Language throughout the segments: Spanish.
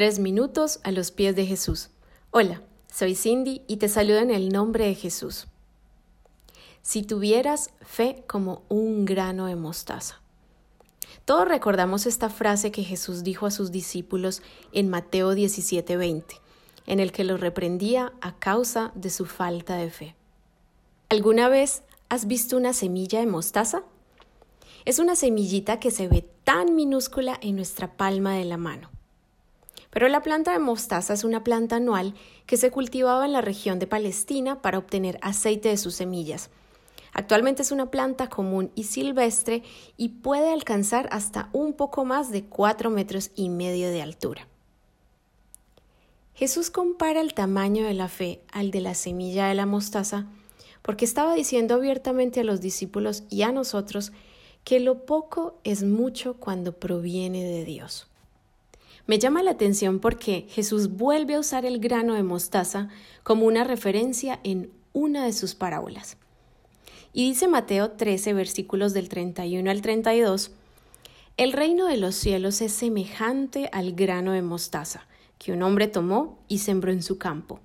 Tres minutos a los pies de Jesús. Hola, soy Cindy y te saludo en el nombre de Jesús. Si tuvieras fe como un grano de mostaza. Todos recordamos esta frase que Jesús dijo a sus discípulos en Mateo 17:20, en el que los reprendía a causa de su falta de fe. ¿Alguna vez has visto una semilla de mostaza? Es una semillita que se ve tan minúscula en nuestra palma de la mano. Pero la planta de mostaza es una planta anual que se cultivaba en la región de Palestina para obtener aceite de sus semillas. Actualmente es una planta común y silvestre y puede alcanzar hasta un poco más de cuatro metros y medio de altura. Jesús compara el tamaño de la fe al de la semilla de la mostaza porque estaba diciendo abiertamente a los discípulos y a nosotros que lo poco es mucho cuando proviene de Dios. Me llama la atención porque Jesús vuelve a usar el grano de mostaza como una referencia en una de sus parábolas. Y dice Mateo 13, versículos del 31 al 32, El reino de los cielos es semejante al grano de mostaza que un hombre tomó y sembró en su campo,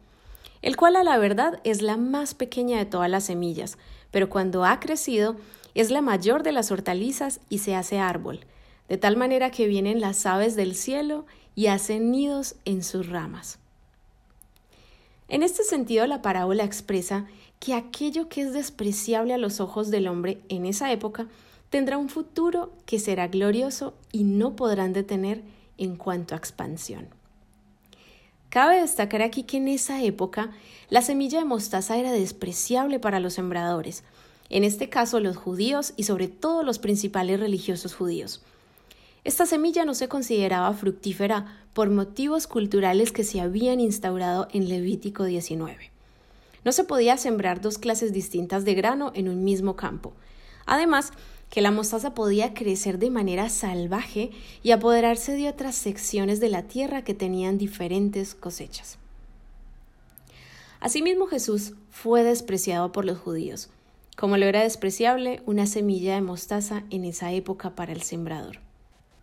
el cual a la verdad es la más pequeña de todas las semillas, pero cuando ha crecido es la mayor de las hortalizas y se hace árbol de tal manera que vienen las aves del cielo y hacen nidos en sus ramas. En este sentido, la parábola expresa que aquello que es despreciable a los ojos del hombre en esa época tendrá un futuro que será glorioso y no podrán detener en cuanto a expansión. Cabe destacar aquí que en esa época la semilla de mostaza era despreciable para los sembradores, en este caso los judíos y sobre todo los principales religiosos judíos. Esta semilla no se consideraba fructífera por motivos culturales que se habían instaurado en Levítico 19. No se podía sembrar dos clases distintas de grano en un mismo campo. Además, que la mostaza podía crecer de manera salvaje y apoderarse de otras secciones de la tierra que tenían diferentes cosechas. Asimismo Jesús fue despreciado por los judíos, como lo era despreciable una semilla de mostaza en esa época para el sembrador.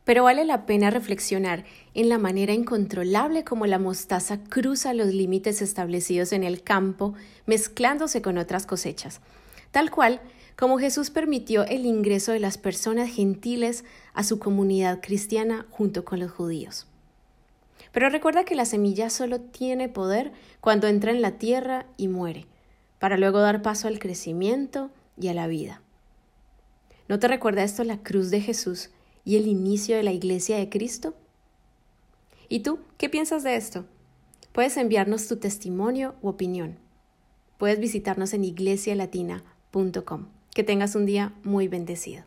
Pero vale la pena reflexionar en la manera incontrolable como la mostaza cruza los límites establecidos en el campo, mezclándose con otras cosechas, tal cual como Jesús permitió el ingreso de las personas gentiles a su comunidad cristiana junto con los judíos. Pero recuerda que la semilla solo tiene poder cuando entra en la tierra y muere, para luego dar paso al crecimiento y a la vida. ¿No te recuerda esto la cruz de Jesús y el inicio de la Iglesia de Cristo? ¿Y tú qué piensas de esto? Puedes enviarnos tu testimonio u opinión. Puedes visitarnos en iglesialatina.com. Que tengas un día muy bendecido.